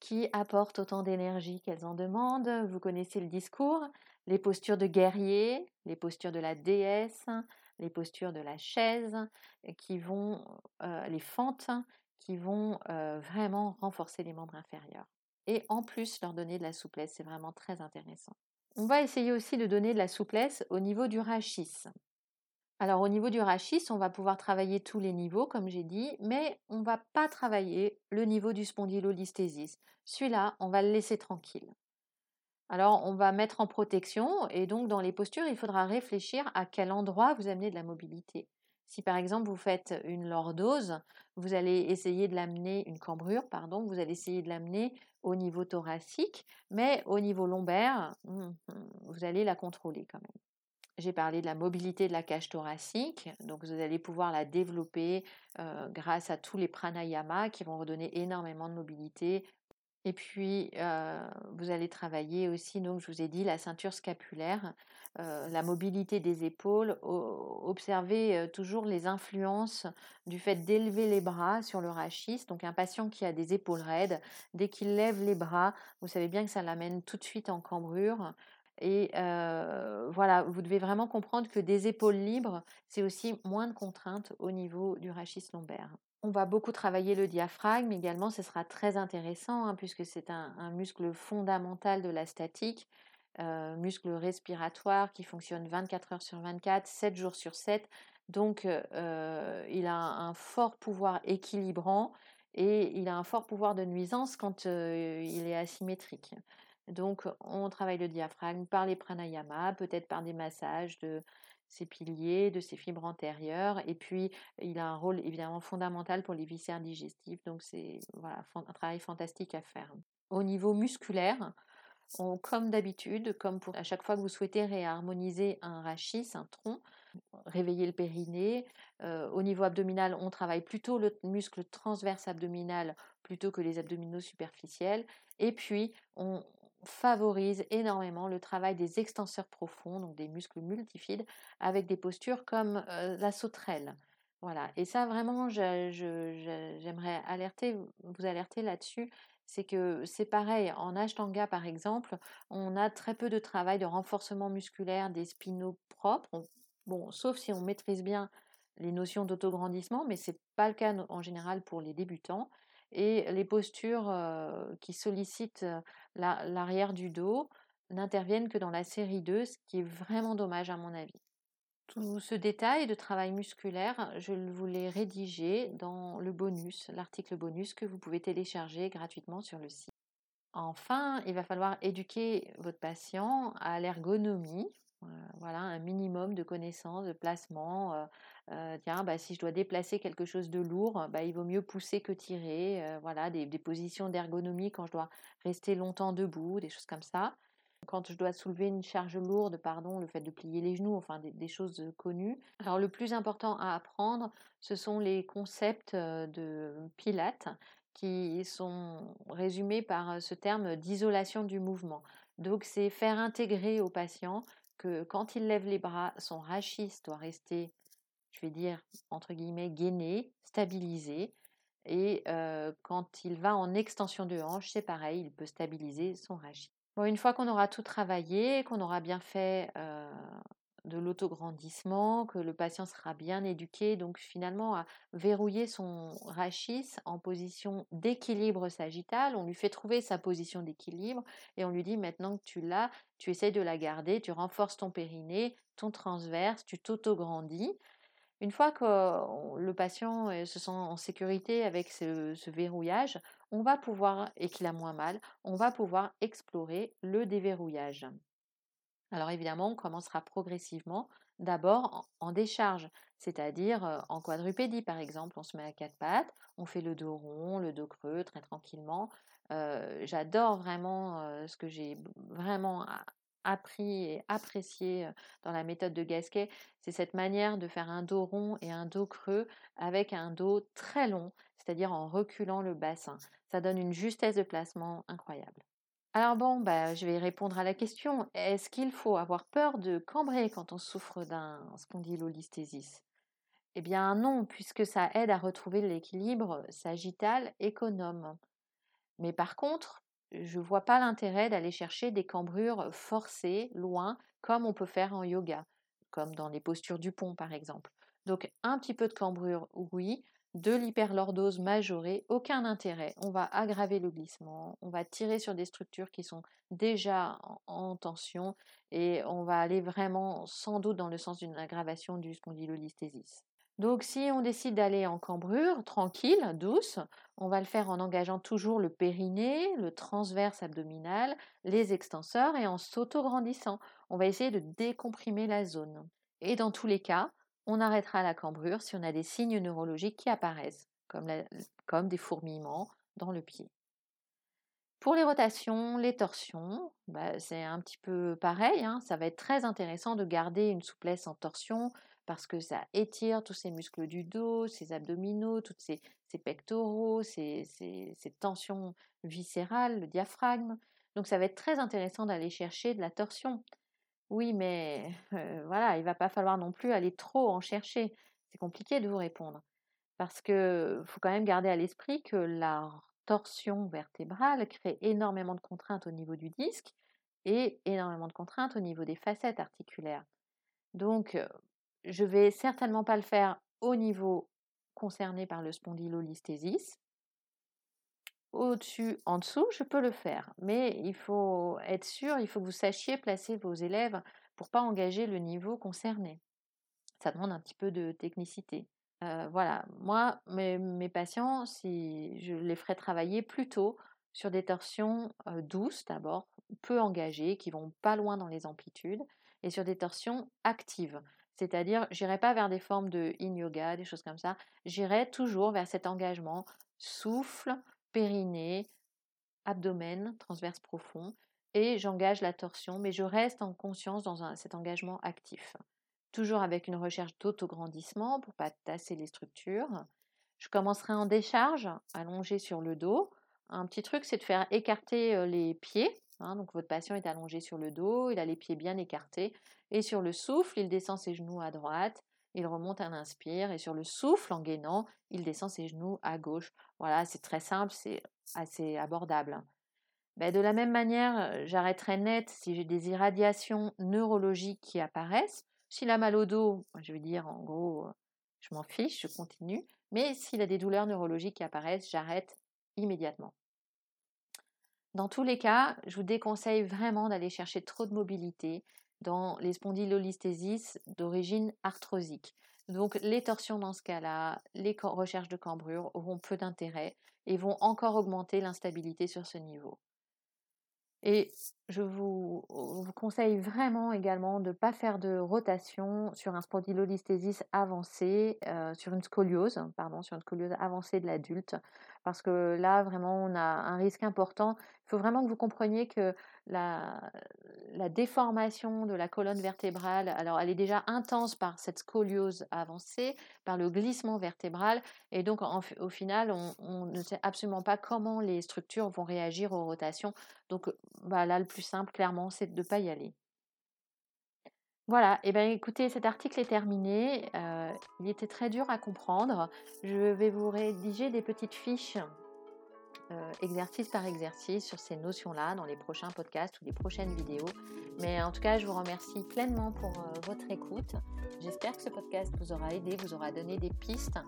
Speaker 1: qui apportent autant d'énergie qu'elles en demandent. Vous connaissez le discours, les postures de guerrier, les postures de la déesse, les postures de la chaise, qui vont, euh, les fentes, qui vont euh, vraiment renforcer les membres inférieurs et en plus leur donner de la souplesse. C'est vraiment très intéressant. On va essayer aussi de donner de la souplesse au niveau du rachis. Alors au niveau du rachis, on va pouvoir travailler tous les niveaux, comme j'ai dit, mais on ne va pas travailler le niveau du spondylolisthésis. Celui-là, on va le laisser tranquille. Alors on va mettre en protection et donc dans les postures, il faudra réfléchir à quel endroit vous amenez de la mobilité. Si par exemple vous faites une lordose, vous allez essayer de l'amener, une cambrure, pardon, vous allez essayer de l'amener au niveau thoracique, mais au niveau lombaire, hum, vous allez la contrôler quand même. J'ai parlé de la mobilité de la cage thoracique, donc vous allez pouvoir la développer euh, grâce à tous les pranayamas qui vont redonner énormément de mobilité Et puis, vous allez travailler aussi, donc je vous ai dit, la ceinture scapulaire, la mobilité des épaules. observez toujours les influences du fait d'élever les bras sur le rachis. Donc un patient qui a des épaules raides, dès qu'il lève les bras, vous savez bien que ça l'amène tout de suite en cambrure. Et voilà, vous devez vraiment comprendre que des épaules libres, c'est aussi moins de contraintes au niveau du rachis lombaire. On va beaucoup travailler le diaphragme également, ce sera très intéressant hein, puisque c'est un, muscle fondamental de la statique, euh, muscle respiratoire qui fonctionne 24 heures sur 24, 7 jours sur 7. Donc euh, il a un fort pouvoir équilibrant et il a un fort pouvoir de nuisance quand euh, il est asymétrique. Donc on travaille le diaphragme par les pranayama, peut-être par des massages de ses piliers, de ses fibres antérieures. Et puis, il a un rôle évidemment fondamental pour les viscères digestifs. Donc, c'est voilà, un travail fantastique à faire. Au niveau musculaire, on, comme d'habitude, comme pour à chaque fois que vous souhaitez réharmoniser un rachis, un tronc, réveiller le périnée. Euh, au niveau abdominal, on travaille plutôt le muscle transverse abdominal plutôt que les abdominaux superficiels. Et puis, on, favorise énormément le travail des extenseurs profonds, donc des muscles multifides, avec des postures comme la sauterelle. Voilà. Et ça, vraiment, j'aimerais vous alerter là-dessus. C'est que c'est pareil, en Ashtanga par exemple, on a très peu de travail de renforcement musculaire des spinaux propres. sauf si on maîtrise bien les notions d'autograndissement, mais ce n'est pas le cas en général pour les débutants et les postures qui sollicitent l'arrière du dos n'interviennent que dans la série 2, ce qui est vraiment dommage à mon avis. Tout ce détail de travail musculaire, je vous l'ai rédigé dans le bonus, l'article bonus que vous pouvez télécharger gratuitement sur le site. Enfin, il va falloir éduquer votre patient à l'ergonomie, voilà, un minimum de connaissances, de placement. tiens, bah, si je dois déplacer quelque chose de lourd, bah, il vaut mieux pousser que tirer. voilà, des, positions d'ergonomie quand je dois rester longtemps debout, des choses comme ça. Quand je dois soulever une charge lourde, pardon, le fait de plier les genoux, enfin des, des choses connues. Alors le plus important à apprendre, ce sont les concepts de Pilates qui sont résumés par ce terme d'isolation du mouvement. Donc c'est faire intégrer au patient quand il lève les bras, son rachis doit rester, je vais dire, entre guillemets, gainé, stabilisé. Et quand il va en extension de hanche, c'est pareil, il peut stabiliser son rachis. Bon, une fois qu'on aura tout travaillé, qu'on aura bien fait de l'autograndissement, que le patient sera bien éduqué, donc finalement à verrouiller son rachis en position d'équilibre sagittal. On lui fait trouver sa position d'équilibre et on lui dit maintenant que tu l'as, tu essayes de la garder, tu renforces ton périnée, ton transverse, tu t'autograndis. Une fois que le patient se sent en sécurité avec ce verrouillage, on va pouvoir, et qu'il a moins mal, on va pouvoir explorer le déverrouillage. Alors évidemment, on commencera progressivement, d'abord en, décharge, c'est-à-dire en quadrupédie par exemple. On se met à quatre pattes, on fait le dos rond, le dos creux très tranquillement. J'adore vraiment ce que j'ai vraiment appris et apprécié dans la méthode de Gasquet, c'est cette manière de faire un dos rond et un dos creux avec un dos très long, c'est-à-dire en reculant le bassin. Ça donne une justesse de placement incroyable. Alors bon, bah, je vais répondre à la question. Est-ce qu'il faut avoir peur de cambrer quand on souffre d'un spondylolisthésis Eh bien non, puisque ça aide à retrouver l'équilibre sagittal économe. Mais par contre, je ne vois pas l'intérêt d'aller chercher des cambrures forcées, loin, comme on peut faire en yoga, comme dans les postures du pont par exemple. Donc un petit peu de cambrure, oui, de l'hyperlordose majorée, aucun intérêt. On va aggraver le glissement, on va tirer sur des structures qui sont déjà en, tension et on va aller vraiment sans doute dans le sens d'une aggravation du spondylolisthésis. Donc si on décide d'aller en cambrure, tranquille, douce, on va le faire en engageant toujours le périnée, le transverse abdominal, les extenseurs et en s'auto-grandissant. On va essayer de décomprimer la zone. Et dans tous les cas, on arrêtera la cambrure si on a des signes neurologiques qui apparaissent, comme, des fourmillements dans le pied. Pour les rotations, les torsions, bah, c'est un petit peu pareil. Hein. ça va être très intéressant de garder une souplesse en torsion, parce que ça étire tous ces muscles du dos, ces abdominaux, toutes ces, pectoraux, ces, tensions viscérales, le diaphragme. Donc ça va être très intéressant d'aller chercher de la torsion. Oui, mais voilà, il va pas falloir non plus aller trop en chercher. C'est compliqué de vous répondre. Parce que faut quand même garder à l'esprit que la torsion vertébrale crée énormément de contraintes au niveau du disque et énormément de contraintes au niveau des facettes articulaires. Donc, je vais certainement pas le faire au niveau concerné par le spondylolisthésis. Au-dessus, en dessous, je peux le faire, mais il faut être sûr, il faut que vous sachiez placer vos élèves pour pas engager le niveau concerné. Ça demande un petit peu de technicité. voilà, moi, mes, patients, si je les ferai travailler plutôt sur des torsions douces d'abord, peu engagées, qui vont pas loin dans les amplitudes, et sur des torsions actives. C'est-à-dire, j'irai pas vers des formes de in yoga, des choses comme ça. J'irai toujours vers cet engagement souffle, périnée, abdomen, transverse profond, et j'engage la torsion, mais je reste en conscience dans cet engagement actif. Toujours avec une recherche d'autograndissement pour pas tasser les structures. Je commencerai en décharge, allongé sur le dos. Un petit truc, c'est de faire écarter les pieds Hein, donc votre patient est allongé sur le dos, il a les pieds bien écartés et sur le souffle, il descend ses genoux à droite, il remonte un inspire et sur le souffle en gainant, il descend ses genoux à gauche. Voilà, c'est très simple, c'est assez abordable. Ben, de la même manière, j'arrêterai net si j'ai des irradiations neurologiques qui apparaissent. S'il a mal au dos, je vais dire en gros, je m'en fiche, je continue. Mais s'il a des douleurs neurologiques qui apparaissent, j'arrête immédiatement. Dans tous les cas, je vous déconseille vraiment d'aller chercher trop de mobilité dans les spondylolisthésis d'origine arthrosique. Donc les torsions dans ce cas-là, les recherches de cambrure auront peu d'intérêt et vont encore augmenter l'instabilité sur ce niveau. Et je vous, conseille vraiment également de ne pas faire de rotation sur un spondylolisthésis avancé, euh, sur une scoliose, pardon, sur une scoliose avancée de l'adulte, parce que là, vraiment, on a un risque important. Il faut vraiment que vous compreniez que la, déformation de la colonne vertébrale, alors elle est déjà intense par cette scoliose avancée, par le glissement vertébral, et donc au final, on, ne sait absolument pas comment les structures vont réagir aux rotations. Donc là, le plus simple, clairement, c'est de ne pas y aller. Voilà, et bien écoutez, cet article est terminé. Euh, il était très dur à comprendre. Je vais vous rédiger des petites fiches, euh, exercice par exercice, sur ces notions-là dans les prochains podcasts ou les prochaines vidéos. Mais en tout cas, je vous remercie pleinement pour euh, votre écoute. J'espère que ce podcast vous aura aidé, vous aura donné des pistes.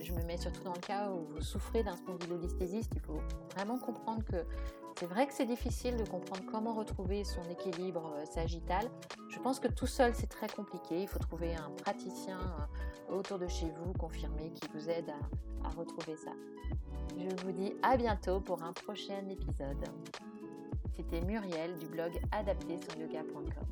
Speaker 1: je me mets surtout dans le cas où vous souffrez d'un spondylolisthésis. Il faut vraiment comprendre que c'est vrai que c'est difficile de comprendre comment retrouver son équilibre euh, sagittal. Je pense que tout seul, c'est très compliqué. Il faut trouver un praticien euh, autour de chez vous, confirmé, qui vous aide à, retrouver ça. Je vous dis à bientôt pour un prochain épisode. C'était Muriel du blog adapté sur yoga.com.